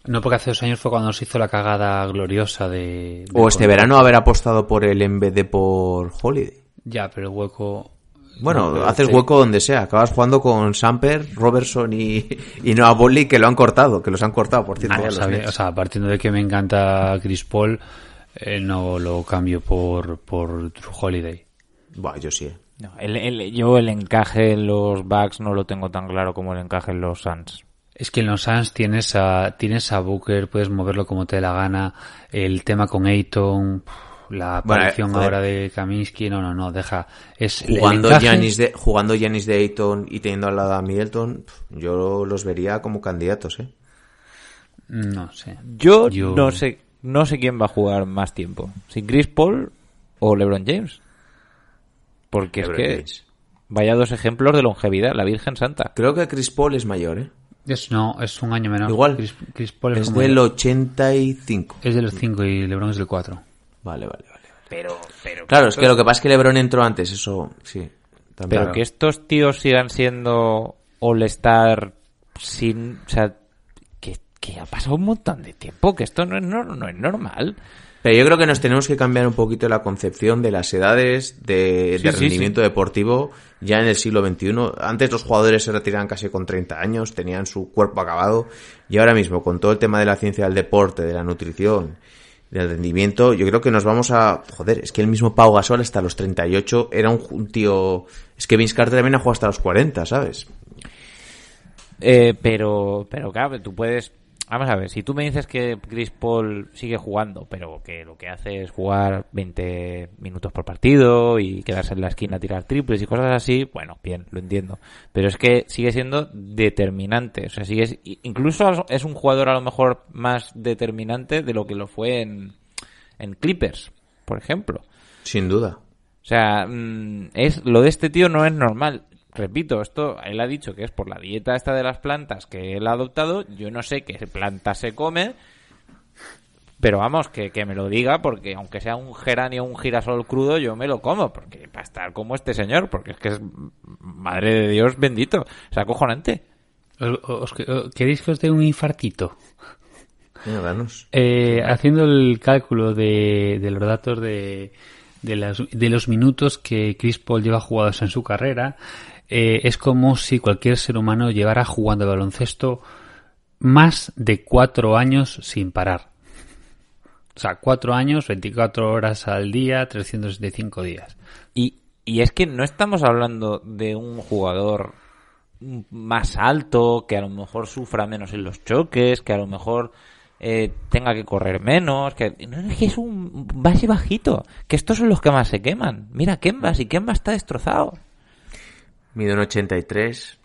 No, porque hace dos años fue cuando se hizo la cagada gloriosa de. de O este contrato. verano haber apostado por él en vez de por Holiday. Ya, pero el hueco. Bueno, No, pero haces sí. hueco donde sea. Acabas jugando con Samper, Robertson y, y Noah Bonley que lo han cortado, que los han cortado, por cierto. Sabe- Nets. o sea, partiendo de que me encanta Chris Paul, eh, no lo cambio por, por Drew Holiday. Buah, yo sí. eh. No, el- el- yo el encaje en los Bucks no lo tengo tan claro como el encaje en los Suns. Es que en los Suns tienes a, tienes a Booker, puedes moverlo como te dé la gana. El tema con Ayton, la aparición ahora de Kaminsky, no, no, no, deja. Es Jugando Giannis de, jugando Giannis de Ayton y teniendo al lado a Middleton, yo los vería como candidatos, ¿eh? No sé. Yo, Yo- no sé no sé quién va a jugar más tiempo. Si Chris Paul o LeBron James. Porque LeBron es que James. vaya dos ejemplos de longevidad, la Virgen Santa. Creo que Chris Paul es mayor, ¿eh? Es, no, es un año menor. Igual. Chris, Chris Paul es, Es del el- 85. es de los 5 y LeBron es del 4. Vale, vale, vale. Pero, pero, Claro, es que lo que pasa es que LeBron entró antes, eso sí. también. pero Claro. que estos tíos sigan siendo All-Star sin. O sea, que, que ha pasado un montón de tiempo, que esto no es, no, no es normal. Pero yo creo que nos tenemos que cambiar un poquito la concepción de las edades de, Sí, de sí, rendimiento deportivo ya en el siglo XXI. Antes los jugadores se retiraban casi con 30 años, tenían su cuerpo acabado y ahora mismo con todo el tema de la ciencia del deporte, de la nutrición, del rendimiento, yo creo que nos vamos a... Joder, es que el mismo Pau Gasol hasta los 38 era un, tío... Es que Vince Carter también ha jugado hasta los 40, ¿sabes? Eh, pero, pero claro, tú puedes. Vamos a ver, si tú me dices que Chris Paul sigue jugando, pero que lo que hace es jugar 20 minutos por partido y quedarse en la esquina a tirar triples y cosas así, bueno, bien, lo entiendo. Pero es que sigue siendo determinante. O sea, sigue, incluso es un jugador a lo mejor más determinante de lo que lo fue en, en Clippers, por ejemplo. Sin duda. O sea, mm, es lo de este tío no es normal. Repito, esto él ha dicho que es por la dieta esta de las plantas que él ha adoptado. Yo no sé qué planta se come, pero vamos, que, que me lo diga porque aunque sea un geranio o un girasol crudo, yo me lo como. Porque para estar como este señor, porque es que es madre de Dios bendito. Sea, acojonante. ¿Os- os- os- ¿Queréis que os dé un infartito? Eh, haciendo el cálculo de, de los datos de, de, las- de los minutos que Chris Paul lleva jugados en su carrera, eh, es como si cualquier ser humano llevara jugando al baloncesto más de cuatro años sin parar. O sea, cuatro años, 24 horas al día, 365 días. Y, y es que no estamos hablando de un jugador más alto, que a lo mejor sufra menos en los choques, que a lo mejor eh, tenga que correr menos, que no es que es un base bajito, que estos son los que más se queman. Mira Kemba, si Kemba está destrozado. Mide un 83.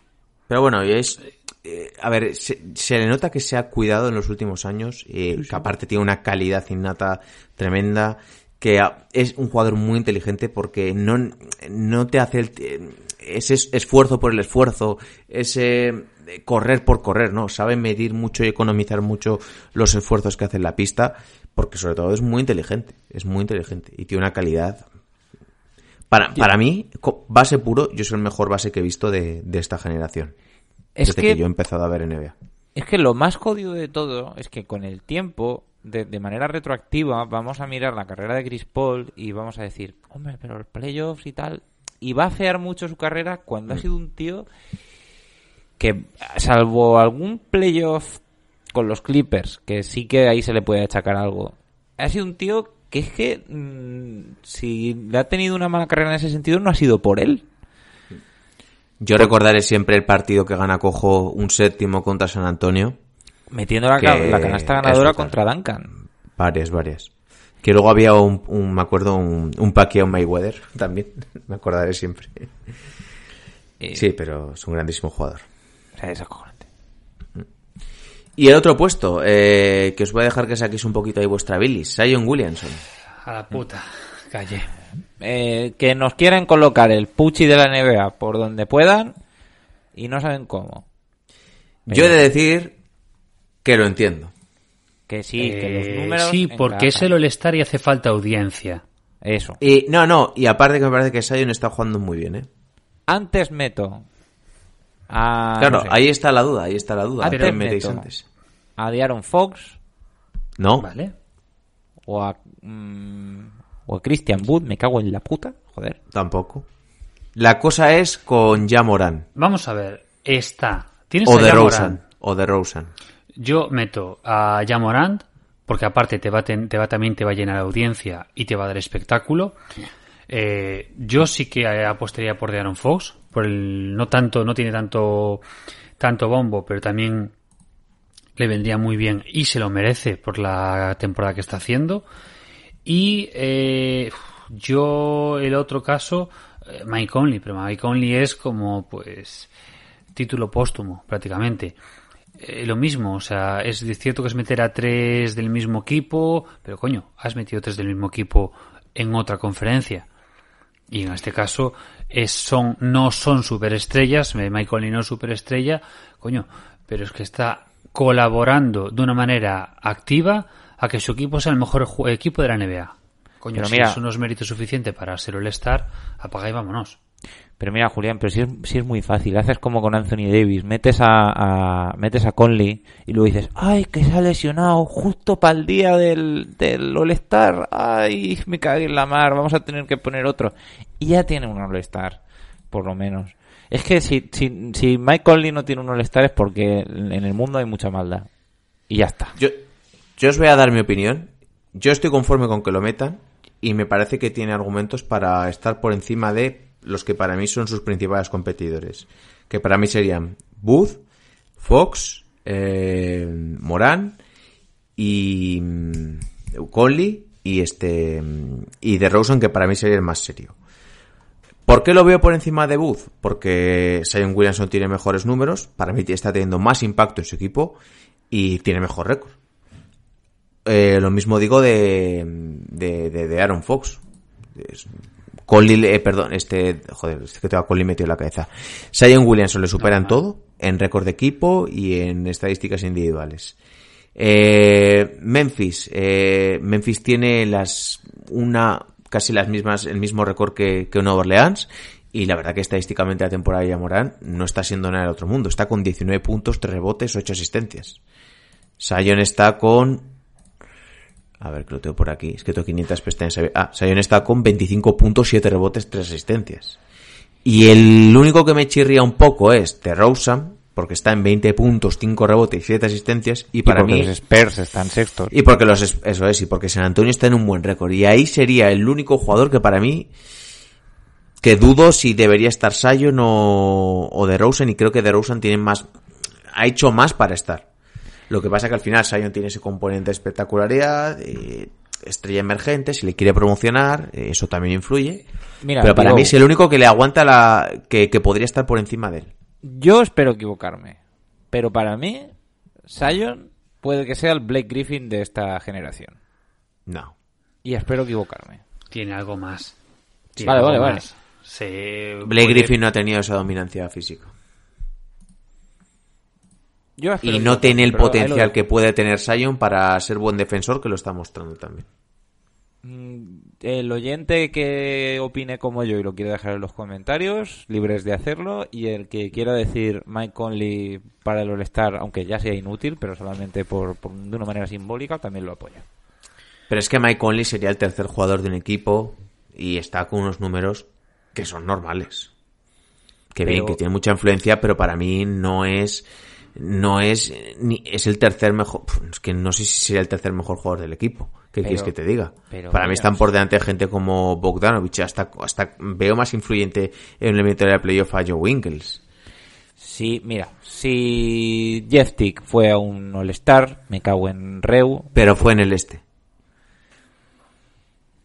Pero bueno, es... eh, a ver, se, se le nota que se ha cuidado en los últimos años, eh, que aparte tiene una calidad innata tremenda, que es un jugador muy inteligente porque no, no te hace el, eh, ese es- esfuerzo por el esfuerzo, ese eh, correr por correr, ¿no? Sabe medir mucho y economizar mucho los esfuerzos que hace en la pista, porque sobre todo es muy inteligente, es muy inteligente y tiene una calidad para, para mí, base puro, yo soy el mejor base que he visto de, de esta generación. Es desde que- que... yo he empezado a ver NBA. Es que lo más jodido de todo es que con el tiempo, de, de manera retroactiva, vamos a mirar la carrera de Chris Paul y vamos a decir, hombre, pero los playoffs y tal. Y va a fear mucho su carrera cuando ha sido un tío que, salvo algún playoff con los Clippers, que sí que ahí se le puede achacar algo, ha sido un tío que es que mm, si ha tenido una mala carrera en ese sentido, no ha sido por él. Yo recordaré siempre el partido que gana Cojo un séptimo contra San Antonio. Metiendo la, la canasta ganadora contra Duncan. Varias, varias. Que luego había un, un- me acuerdo, un, un Pacquiao Mayweather también. me acordaré siempre. Eh, Sí, pero es un grandísimo jugador. O sea, es. Y el otro puesto, eh, que os voy a dejar que saquéis un poquito ahí vuestra bilis. Zion Williamson. A la puta. Calle. eh, que nos quieren colocar el puchi de la NBA por donde puedan y no saben cómo. Yo he de decir que lo entiendo. Que sí, que los Eh, números. sí, porque es el All-Star y hace falta audiencia. Eso. Y, no, no, y aparte que me parece que Zion está jugando muy bien, ¿eh? Antes meto a. claro, no sé, ahí está la duda, ahí está la duda. Antes ¿Qué metéis meto. antes? A Diaron Fox No, ¿Vale? o a. mm, o a Christian Wood, me cago en la puta. Joder. tampoco. La cosa es con Jamoran. Vamos a ver. Está. Tienes O a de Rosen. O de Rosen. Yo meto a Jamorant porque aparte te va, ten- te va también te va a llenar audiencia y te va a dar espectáculo. Eh, yo sí que eh, apostaría por De'Aaron Fox, por el no tanto no tiene tanto tanto bombo, pero también le vendría muy bien y se lo merece por la temporada que está haciendo. Y eh, yo el otro caso eh, Mike Conley, pero Mike Conley es como pues título póstumo prácticamente. Eh, lo mismo, o sea, es cierto que es meter a tres del mismo equipo, pero coño, has metido tres del mismo equipo en otra conferencia. Y en este caso es, son, no son superestrellas, eh, Michael Conley no es superestrella, coño, pero es que está colaborando de una manera activa a que su equipo sea el mejor equipo de la NBA. Coño, Pero si mira- eso no es mérito suficiente para ser el Star, apaga y vámonos. Pero mira, Julián, pero si es, si es muy fácil. Haces como con Anthony Davis. Metes a, a- metes a Conley y luego dices, ay, que se ha lesionado justo para el día del, del All-Star. Ay, me cagué en la mar. Vamos a tener que poner otro. Y ya tiene un All-Star, por lo menos. Es que si, si, si Mike Conley no tiene un All-Star es porque en el mundo hay mucha maldad. Y ya está. Yo, yo os voy a dar mi opinión. Yo estoy conforme con que lo metan y me parece que tiene argumentos para estar por encima de los que para mí son sus principales competidores. Que para mí serían Booth, Fox, eh, Morán y mm, Conley y este mm, y de Rosen que para mí sería el más serio. ¿Por qué lo veo por encima de Booth? Porque Zion Williamson tiene mejores números, para mí está teniendo más impacto en su equipo y tiene mejor récord. Eh, lo mismo digo de, de, de- Aaron Fox. Es- eh, perdón, este, joder, es que tengo a Conley metido en la cabeza. Zion Williamson le superan todo en récord de equipo y en estadísticas individuales. Eh, Memphis, eh, Memphis tiene las, una, casi las mismas, el mismo récord que, que Nueva Orleans y la verdad que estadísticamente la temporada de Morán no está siendo nada del otro mundo. Está con 19 puntos, 3 rebotes, 8 asistencias. Sion está con a ver, que lo tengo por aquí. Es que tengo 500 pestañas. Ah, Sion está con 25 puntos, 7 rebotes, 3 asistencias. Y el único que me chirría un poco es DeRozan, porque está en 20 puntos, 5 rebotes y 7 asistencias. Y Y para porque mí... los Spurs están sextos. Y porque los, es- eso es, y porque San Antonio está en un buen récord. Y ahí sería el único jugador que para mí, que dudo si debería estar Sion o, o DeRozan, y creo que DeRozan tiene más, ha hecho más para estar. Lo que pasa que al final Sion tiene ese componente de espectacularidad, eh, estrella emergente, si le quiere promocionar, eh, eso también influye. Mira, Pero para digo- mí es el único que le aguanta la, que, que podría estar por encima de él. Yo espero equivocarme. Pero para mí, Sion puede que sea el Blake Griffin de esta generación. No. Y espero equivocarme. Tiene algo más. Tiene Vale, algo vale, más. Se Blake puede- Griffin no ha tenido esa dominancia física. Yo Y no tiene el pero potencial que puede tener Sion para ser buen defensor, que lo está mostrando también. Mm, El oyente que opine como yo y lo quiere dejar en los comentarios, libres de hacerlo. Y el que quiera decir Mike Conley para el All-Star, aunque ya sea inútil, pero solamente por, por- de una manera simbólica, también lo apoya. Pero es que Mike Conley sería el tercer jugador de un equipo y está con unos números que son normales. Que bien, que tiene mucha influencia, pero para mí no es no es ni es el tercer mejor es que no sé si sería el tercer mejor jugador del equipo. Qué Pero- quieres que te diga pero para mí mira, están por delante de gente como Bogdanovich hasta hasta veo más influyente en el elemento de la playoff a Joe Winkles. Sí, mira, si Jeff Tick fue a un All-Star, me cago en Reu. pero fue en el este.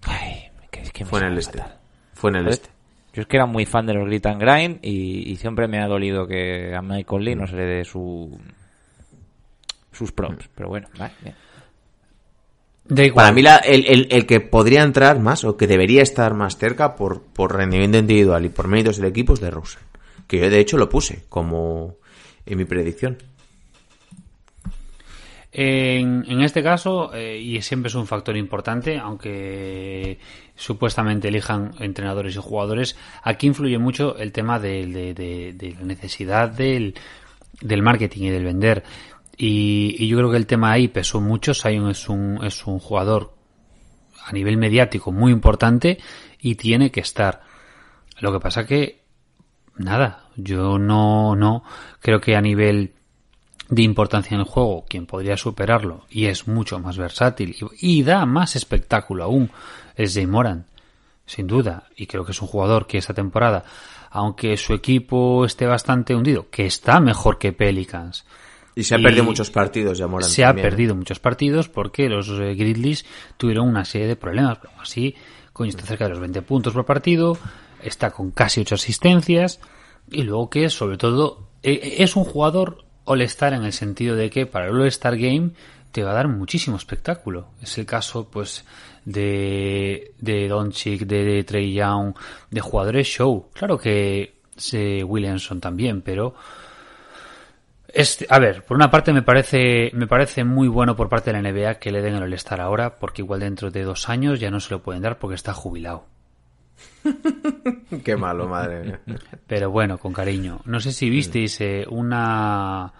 Ay, es que me fue en el este. fue en el ¿Ves? este Yo es que era muy fan de los Grit and Grind y, y siempre me ha dolido que a Michael Lee no se le dé su, sus props. Pero bueno, vale, bien. Igual. Para mí la- el, el- el que podría entrar más o que debería estar más cerca por, por rendimiento individual y por méritos del equipo es de Rosen. Que yo de hecho lo puse como en mi predicción. En, en este caso, eh, y siempre es un factor importante, aunque supuestamente elijan entrenadores y jugadores, aquí influye mucho el tema de, la necesidad del, del marketing y del vender. Y, y yo creo que el tema ahí pesó mucho. Sion es un, es un jugador a nivel mediático muy importante y tiene que estar. Lo que pasa que, nada, yo no, no creo que a nivel de importancia en el juego, quien podría superarlo y es mucho más versátil y, y da más espectáculo aún es Jay Moran, sin duda. Y creo que es un jugador que esta temporada, aunque su equipo esté bastante hundido, que está mejor que Pelicans, Y se ha Y perdido muchos partidos ya Morant se ha también. perdido muchos partidos porque los eh, Grizzlies tuvieron una serie de problemas. Pero así, coño, está cerca de los 20 puntos por partido, está con casi 8 asistencias y luego que sobre todo eh, es un jugador all-star en el sentido de que para el all-star game te va a dar muchísimo espectáculo. Es el caso, pues, de, de Doncic, de, Trey Young, de jugadores show. Claro que eh, Williamson también, pero a ver, por una parte me parece, me parece muy bueno por parte de la NBA que le den el All-Star ahora, porque igual dentro de dos años ya no se lo pueden dar porque está jubilado. Qué malo, madre mía. Pero bueno, con cariño. No sé si visteis eh, una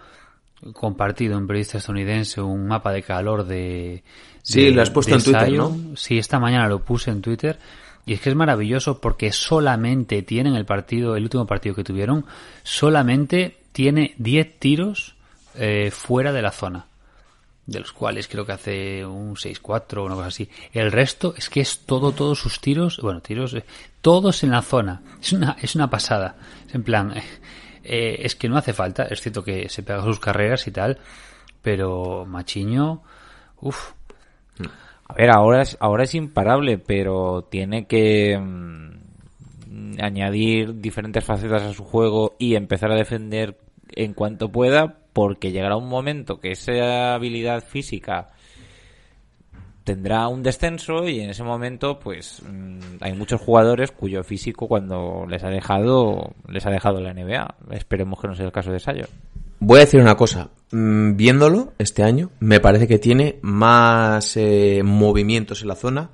compartido en periodista estadounidense un mapa de calor de... Sí, de- lo has puesto en Twitter. ¿no? Sí, esta mañana lo puse en Twitter. Y es que es maravilloso porque solamente tienen el partido, el último partido que tuvieron, solamente tiene 10 tiros eh, fuera de la zona. De los cuales creo que hace un 6-4 o una cosa así. El resto es que es todo, todos sus tiros, bueno, tiros, eh, todos en la zona. Es una, es una pasada. Es en plan, eh, eh, es que no hace falta. Es cierto que se pega sus carreras y tal, pero Machiño, uff, A ver, ahora es, ahora es imparable, pero tiene que mm, añadir diferentes facetas a su juego y empezar a defender en cuanto pueda, porque llegará un momento que esa habilidad física tendrá un descenso y en ese momento pues mm, hay muchos jugadores cuyo físico cuando les ha dejado les ha dejado la NBA esperemos que no sea el caso de Sayo Voy a decir una cosa. Mm, Viéndolo este año, me parece que tiene más eh, movimientos en la zona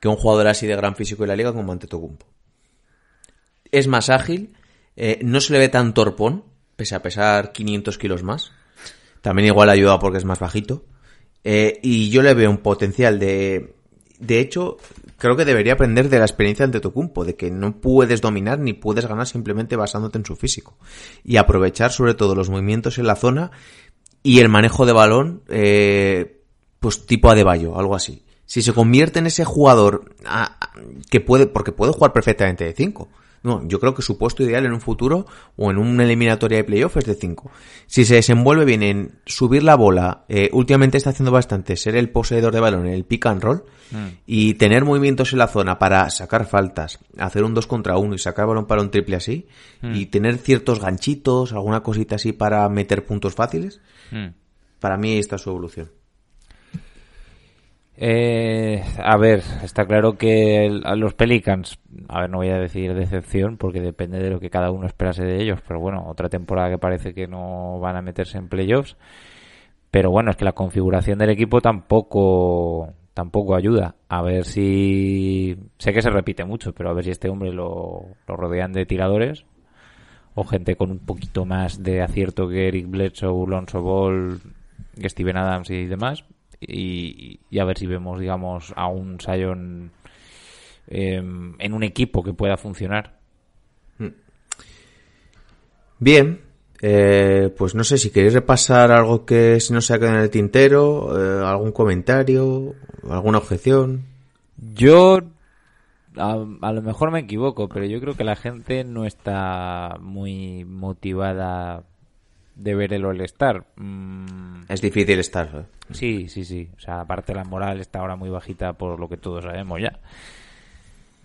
que un jugador así de gran físico en la liga como Antetokounmpo. Es más ágil, eh, no se le ve tan torpón, pese a pesar 500 kilos más. También igual ayuda porque es más bajito. Eh, y yo le veo un potencial de... De hecho, creo que debería aprender de la experiencia de Antetokounmpo, de que no puedes dominar ni puedes ganar simplemente basándote en su físico. Y aprovechar sobre todo los movimientos en la zona y el manejo de balón, eh, pues tipo Adebayo, algo así. Si se convierte en ese jugador ah, ah, que puede, porque puede jugar perfectamente de 5. No, yo creo que su puesto ideal en un futuro o en una eliminatoria de playoff es de 5. Si se desenvuelve bien en subir la bola, eh, últimamente está haciendo bastante ser el poseedor de balón en el pick and roll y tener movimientos en la zona para sacar faltas, hacer un 2 contra 1 y sacar balón para un triple así y tener ciertos ganchitos, alguna cosita así para meter puntos fáciles, para mí esta es su evolución. Eh, a ver, está claro que los Pelicans, a ver, no voy a decir decepción porque depende de lo que cada uno esperase de ellos, pero bueno, otra temporada que parece que no van a meterse en playoffs. Pero bueno, es que la configuración del equipo tampoco tampoco ayuda. A ver si sé que se repite mucho, pero a ver si este hombre lo, rodean de tiradores o gente con un poquito más de acierto que Eric Bledsoe, Lonzo Ball, Steven Adams y demás. Y, y a ver si vemos, digamos, a un Sion em, en un equipo que pueda funcionar. Bien, eh, pues no sé si queréis repasar algo que se nos ha quedado en el tintero, eh, algún comentario, alguna objeción. Yo, a, a lo mejor me equivoco, pero yo creo que la gente no está muy motivada de ver el All-Star. Mm, Es difícil estar. ¿eh? Sí, sí, sí. O sea, aparte la moral está ahora muy bajita por lo que todos sabemos ya.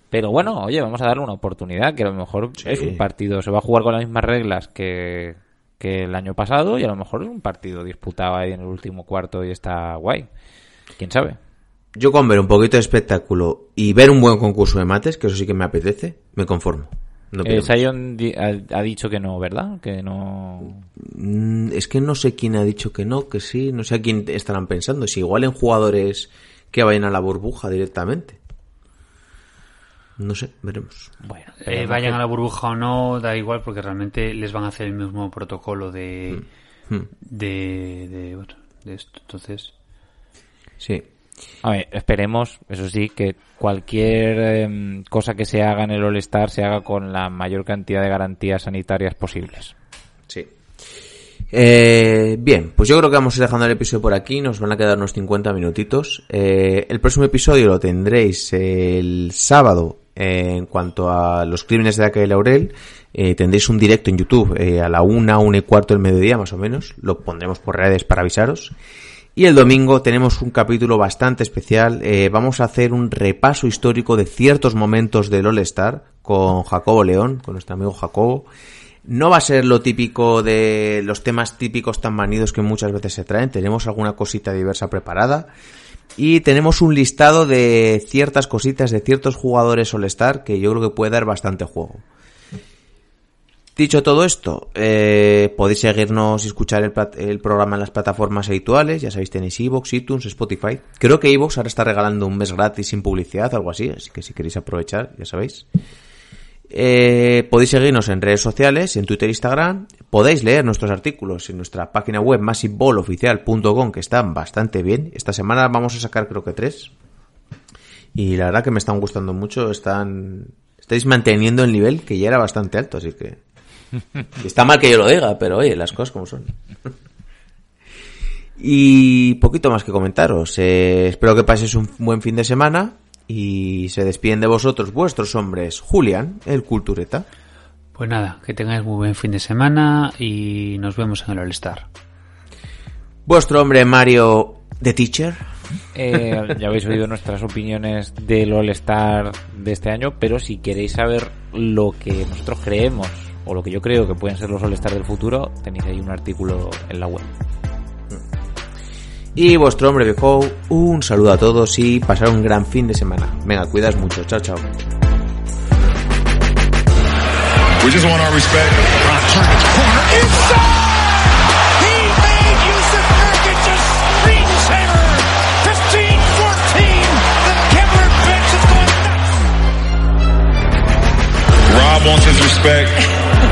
Pero bueno, oye, vamos a darle una oportunidad, que a lo mejor Sí. es un partido, se va a jugar con las mismas reglas que, que el año pasado y a lo mejor es un partido disputado ahí en el último cuarto y está guay. ¿Quién sabe? Yo con ver un poquito de espectáculo y ver un buen concurso de mates, que eso sí que me apetece, me conformo. No Eh. Sion di- ha, ha dicho que no, ¿verdad? Que no... Mm, Es que no sé quién ha dicho que no, que sí, no sé a quién estarán pensando. Si igual en jugadores que vayan a la burbuja directamente. No sé, veremos. Bueno, Eh, vayan que- a la burbuja o no, da igual porque realmente les van a hacer el mismo protocolo de, Hmm. de, de, bueno, de esto. Entonces, Sí. A ver, esperemos, eso sí, que cualquier em, cosa que se haga en el All-Star se haga con la mayor cantidad de garantías sanitarias posibles. Sí. Eh, bien, pues yo creo que vamos a ir dejando el episodio por aquí. Nos van a quedar unos 50 minutitos. Eh, el próximo episodio lo tendréis el sábado en cuanto a los crímenes de la calle Laurel. Eh, tendréis un directo en YouTube eh, a la una, una y cuarto del mediodía más o menos. Lo pondremos por redes para avisaros. Y el domingo tenemos un capítulo bastante especial. Eh, vamos a hacer un repaso histórico de ciertos momentos del All Star con Jacobo León, con nuestro amigo Jacobo. No va a ser lo típico de los temas típicos tan manidos que muchas veces se traen. Tenemos alguna cosita diversa preparada. Y tenemos un listado de ciertas cositas de ciertos jugadores All Star que yo creo que puede dar bastante juego. Dicho todo esto, eh, podéis seguirnos y escuchar el, programa en las plataformas habituales. Ya sabéis, tenéis iVoox, iTunes, Spotify. Creo que iVoox ahora está regalando un mes gratis sin publicidad, algo así. Así que si queréis aprovechar, ya sabéis. Eh, podéis seguirnos en redes sociales, en Twitter e Instagram. Podéis leer nuestros artículos en nuestra página web massiveballoficial.com, que están bastante bien. Esta semana vamos a sacar creo que tres. Y la verdad que me están gustando mucho. Están, estáis manteniendo el nivel que ya era bastante alto, así que... está mal que yo lo diga, pero oye, las cosas como son. y poquito más que comentaros. Eh, espero que paséis un buen fin de semana. Y se despiden de vosotros vuestros hombres, Julián, el cultureta. Pues nada, que tengáis muy buen fin de semana y nos vemos en el All-Star. Vuestro hombre, Mario, The Teacher. Eh, ya habéis oído nuestras opiniones del All-Star de este año, pero si queréis saber lo que nosotros creemos o lo que yo creo que pueden ser los All-Star del futuro, tenéis ahí un artículo en la web. Y vuestro hombre, viejo, un saludo a todos y pasar un gran fin de semana. Venga, cuidas mucho. Chao, chao. We just want our respect. He made Yusuf Nurkic a screensaver. 15-14. The Kevlar bench is going nuts. Rob wants his respect.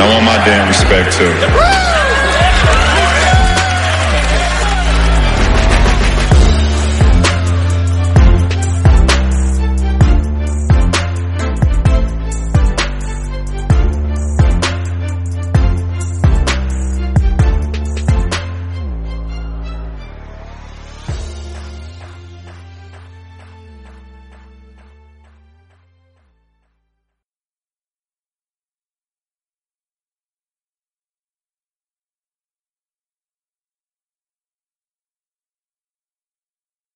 I want my damn respect too.